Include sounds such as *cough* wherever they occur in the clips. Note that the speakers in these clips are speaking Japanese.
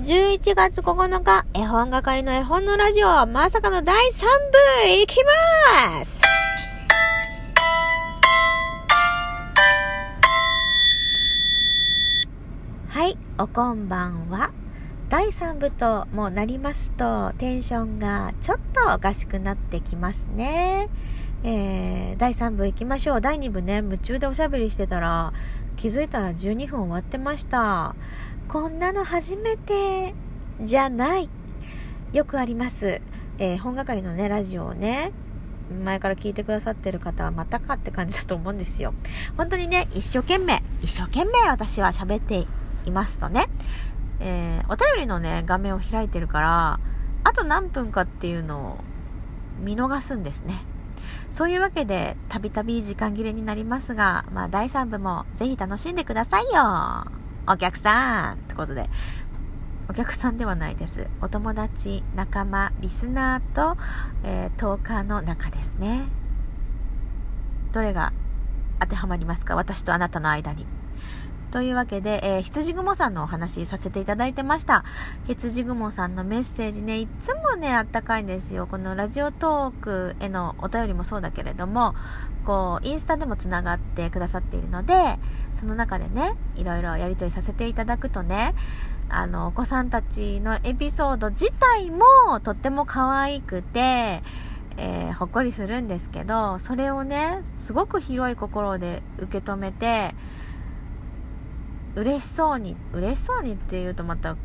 11月9日、絵本係の絵本のラジオ、まさかの第3部、いきますはい、おこんばんは。第3部ともなりますと、テンションがちょっとおかしくなってきますね。えー、第3部行きましょう。第2部ね、夢中でおしゃべりしてたら、気づいたら12分終わってました。こんなの初めてじゃない。よくあります。えー、本係のね、ラジオをね、前から聞いてくださってる方はまたかって感じだと思うんですよ。本当にね、一生懸命、一生懸命私は喋っていますとね、えー、お便りのね、画面を開いてるから、あと何分かっていうのを見逃すんですね。そういうわけで、たびたび時間切れになりますが、まあ、第3部もぜひ楽しんでくださいよお客さんってことで、お客さんではないです。お友達、仲間、リスナーと、えー、トーカーの中ですね。どれが当てはまりますか？私とあなたの間に。というわけで、えー、羊雲さんのお話させていただいてました。羊雲さんのメッセージね、いつもね、あったかいんですよ。このラジオトークへのお便りもそうだけれども、こう、インスタでもつながってくださっているので、その中でね、いろいろやりとりさせていただくとね、あの、お子さんたちのエピソード自体もとっても可愛くて、えー、ほっこりするんですけど、それをね、すごく広い心で受け止めて、嬉しそうに嬉しそうにっていうとまた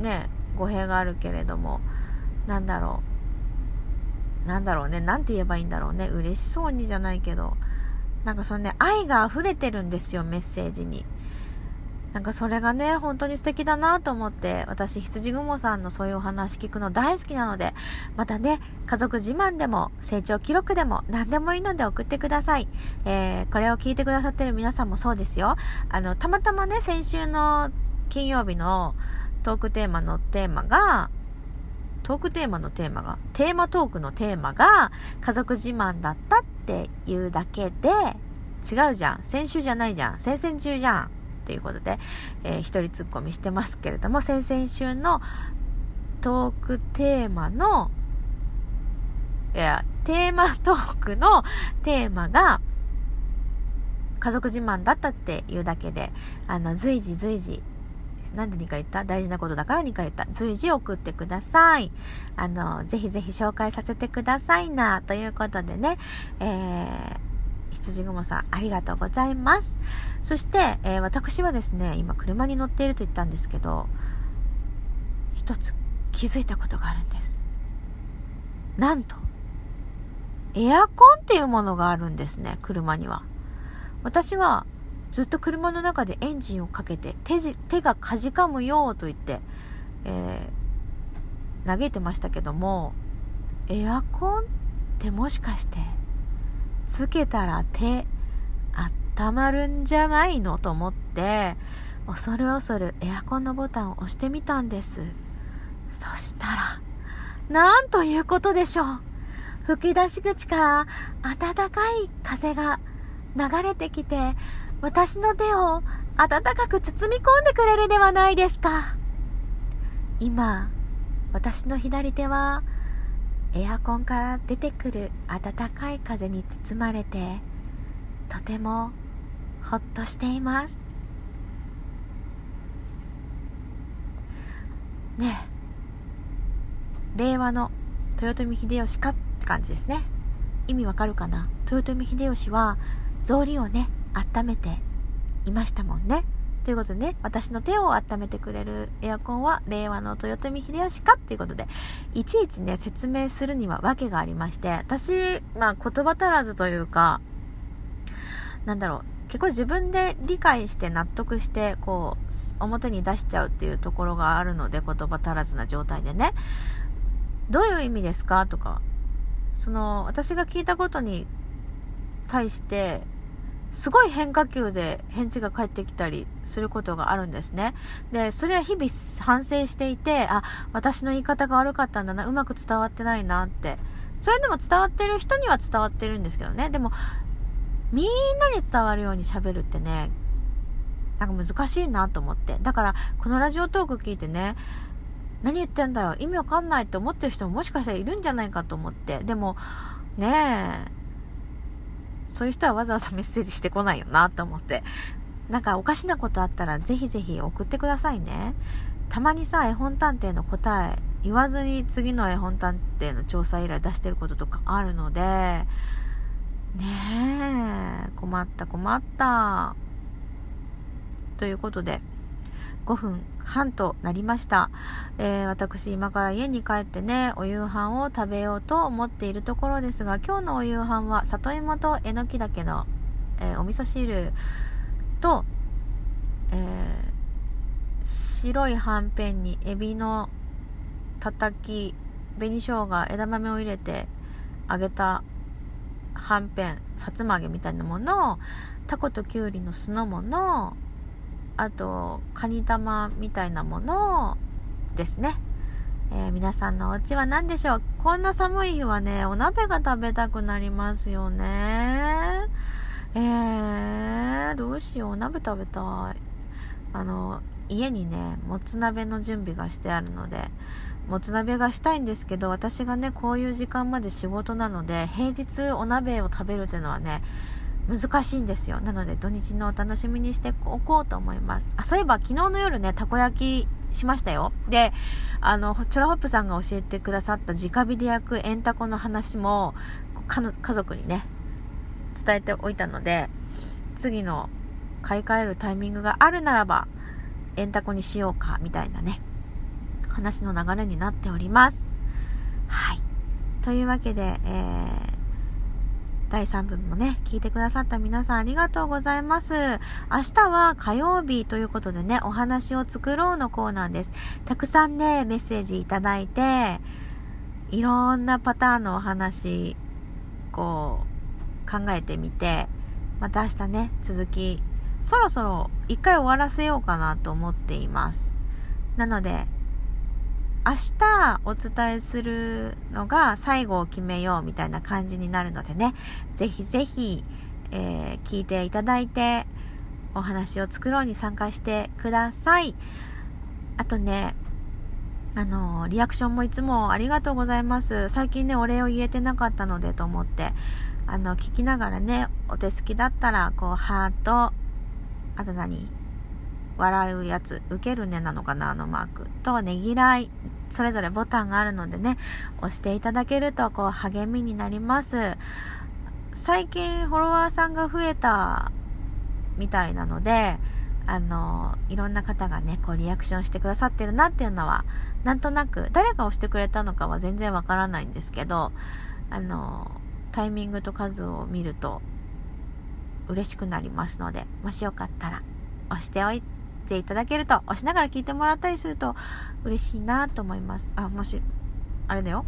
ね語弊があるけれどもなんだろう。なんだろうね。なんて言えばいいんだろうね。嬉しそうにじゃないけどなんかそのね愛が溢れてるんですよメッセージに。なんかそれがね、本当に素敵だなと思って、私、羊雲さんのそういうお話聞くの大好きなので、またね、家族自慢でも、成長記録でも、何でもいいので送ってください。えー、これを聞いてくださってる皆さんもそうですよ。あの、たまたまね、先週の金曜日のトークテーマのテーマが、トークテーマのテーマが、テーマトークのテーマが、家族自慢だったっていうだけで、違うじゃん。先週じゃないじゃん。先々週じゃん。ということで、えー、一人ツッコミしてますけれども、先々週のトークテーマの、いや、テーマトークのテーマが、家族自慢だったっていうだけで、あの、随時随時、なんで2回言った？大事なことだから2回言った。随時送ってください。あの、ぜひぜひ紹介させてくださいな、ということでね、えー、羊雲さん、ありがとうございます。そして、えー、私はですね、今車に乗っていると言ったんですけど、一つ気づいたことがあるんです。なんと、エアコンっていうものがあるんですね、車には。私はずっと車の中でエンジンをかけて手手がかじかむよと言って、えー、嘆いてましたけども、エアコンってもしかしてつけたら手温まるんじゃないのと思って恐る恐るエアコンのボタンを押してみたんです。そしたらなんということでしょう。吹き出し口から暖かい風が流れてきて私の手を暖かく包み込んでくれるではないですか。今私の左手はエアコンから出てくる暖かい風に包まれてとてもほっとしています。ねえ。令和の豊臣秀吉かって感じですね。意味わかるかな？豊臣秀吉は草履をね温めていましたもんね。ということでね、私の手を温めてくれるエアコンは令和の豊臣秀吉か？っていうことで、いちいちね、説明するには訳がありまして、私、まあ言葉足らずというか、なんだろう、結構自分で理解して納得して、こう、表に出しちゃうっていうところがあるので、言葉足らずな状態でね、どういう意味ですか？とか、その、私が聞いたことに対して、すごい変化球で返事が返ってきたりすることがあるんですね。で、それは日々反省していて、あ、私の言い方が悪かったんだな、うまく伝わってないなって。それでも伝わってる人には伝わってるんですけどね。でも、みんなに伝わるように喋るってね、なんか難しいなと思って。だから、このラジオトーク聞いてね、何言ってんだよ、意味わかんないって思ってる人ももしかしたらいるんじゃないかと思って。でも、ねえ、そういう人はわざわざメッセージしてこないよなと思って。なんかおかしなことあったらぜひぜひ送ってくださいね。たまにさ、絵本探偵の答え言わずに次の絵本探偵の調査依頼出してることとかあるので、ねえ、困った困った。ということで、5分半となりました。えー、私、今から家に帰ってね、お夕飯を食べようと思っているところですが、今日のお夕飯は里芋とえのきだけの、えー、お味噌汁と、えー、白いはんぺんにエビのたたき、紅生姜、枝豆を入れて揚げたはんぺん、さつま揚げみたいなものを、タコときゅうりの酢の物、あと、カニ玉みたいなものですね。えー、皆さんのお家は何でしょう？こんな寒い日はね、お鍋が食べたくなりますよね。えー、どうしよう、お鍋食べたい。あの、家にね、もつ鍋の準備がしてあるので、もつ鍋がしたいんですけど、私がね、こういう時間まで仕事なので、平日お鍋を食べるっていうのはね、難しいんですよ。なので土日のお楽しみにしておこうと思います。あ、そういえば昨日の夜ね、たこ焼きしましたよ。で、あの、チョラホップさんが教えてくださった直火で焼くエンタコの話も、家族にね、伝えておいたので、次の買い替えるタイミングがあるならば、エンタコにしようか、みたいなね、話の流れになっております。はい。というわけで、えー、第3部もね、聞いてくださった皆さんありがとうございます。明日は火曜日ということでね、お話を作ろうのコーナーです。たくさんね、メッセージいただいて、いろんなパターンのお話、こう、考えてみて、また明日ね、続き、そろそろ一回終わらせようかなと思っています。なので、明日お伝えするのが最後を決めようみたいな感じになるのでね、ぜひぜひ、えー、聞いていただいて、お話を作ろうに参加してください。あとね、あのリアクションもいつもありがとうございます。最近ね、お礼を言えてなかったのでと思って、あの、聞きながらね、お手好きだったら、こう、ハート、あと何？笑うやつ、受けるねなのかな、あのマーク。と、ねぎらい、それぞれボタンがあるのでね、押していただけると、こう、励みになります。最近、フォロワーさんが増えたみたいなので、あの、いろんな方がね、こう、リアクションしてくださってるなっていうのは、なんとなく、誰が押してくれたのかは全然わからないんですけど、あの、タイミングと数を見ると、嬉しくなりますので、もしよかったら、押しておいて、ていただけると、押しながら聞いてもらったりすると嬉しいなと思います。あ、もし、あれだよ。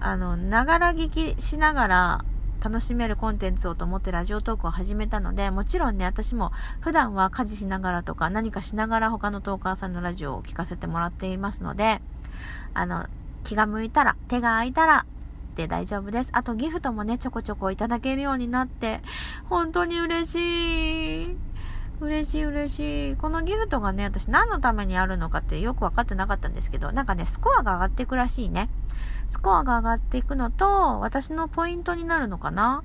あの、ながら聞きしながら楽しめるコンテンツをと思ってラジオトークを始めたので、もちろんね、私も普段は家事しながらとか何かしながら他のトーカーさんのラジオを聞かせてもらっていますので、あの、気が向いたら、手が空いたら、で大丈夫です。あとギフトもね、ちょこちょこいただけるようになって、本当に嬉しい。嬉しい嬉しい。このギフトがね、私何のためにあるのかってよく分かってなかったんですけど、なんかね、スコアが上がっていくらしいね。スコアが上がっていくのと、私のポイントになるのかな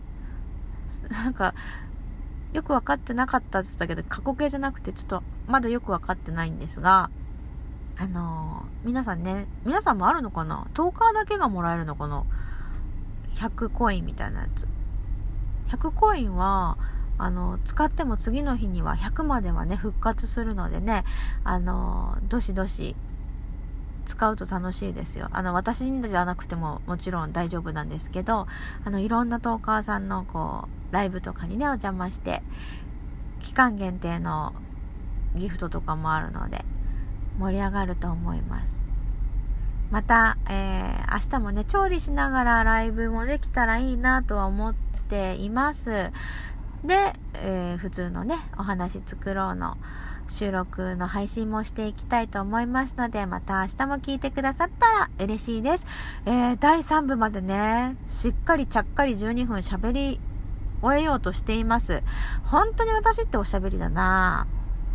なんか、よく分かってなかったって言ったけど、過去形じゃなくて、ちょっとまだよく分かってないんですが、あのー、皆さんね、皆さんもあるのかな ?10 日だけがもらえるのこの100コインみたいなやつ。100コインは、あの、使っても次の日には100まではね、復活するのでね、あの、どしどし使うと楽しいですよ。あの、私にじゃなくてももちろん大丈夫なんですけど、あの、いろんなトーカーさんのこう、ライブとかにね、お邪魔して、期間限定のギフトとかもあるので、盛り上がると思います。また、えー、明日もね、調理しながらライブもできたらいいなとは思っています。で、えー、普通のね、お話作ろうの収録の配信もしていきたいと思いますので、また明日も聞いてくださったら嬉しいです。えー、第3部までね、しっかりちゃっかり12分喋り終えようとしています。本当に私っておしゃべりだな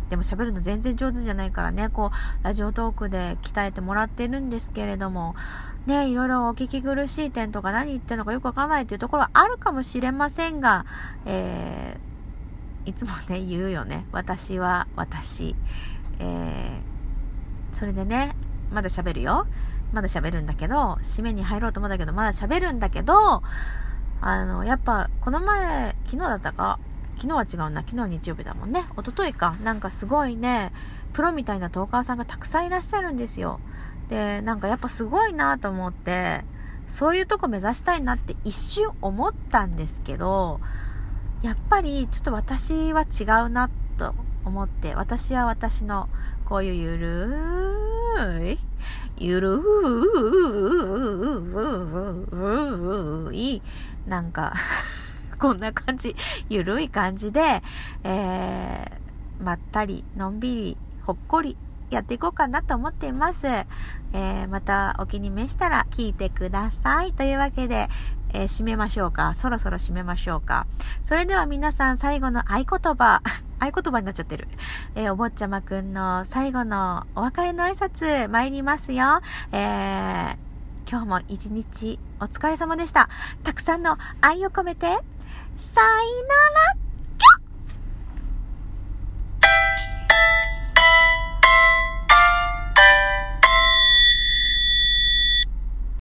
でも喋るの全然上手じゃないからね、こう、ラジオトークで鍛えてもらってるんですけれども、ね、いろいろお聞き苦しい点とか何言ってんのかよくわからないっていうところはあるかもしれませんが、えー、いつもね、言うよね。私は私。えー、それでね、まだ喋るよ。まだ喋るんだけど、締めに入ろうと思うんだけど、まだ喋るんだけど、あの、やっぱ、この前、昨日だったか、昨日は違うな、昨日日曜日だもんね。一昨日か。なんかすごいね、プロみたいなトーカーさんがたくさんいらっしゃるんですよ。で、なんかやっぱすごいなと思って、そういうとこ目指したいなって一瞬思ったんですけど、やっぱりちょっと私は違うなと思って、私は私のこういうゆるーい、ゆるーい、なんか *laughs* こんな感じ、*laughs* ゆるい感じで、えー、まったり、のんびり、ほっこりやっていこうかなと思っています。えー、またお気に召したら聞いてください。というわけで、えー、締めましょうか。そろそろ締めましょうか。それでは皆さん最後の合言葉、*laughs* 合言葉になっちゃってる。えー、お坊ちゃまくんの最後のお別れの挨拶参りますよ。えー、今日も一日お疲れ様でした。たくさんの愛を込めて、さいなら。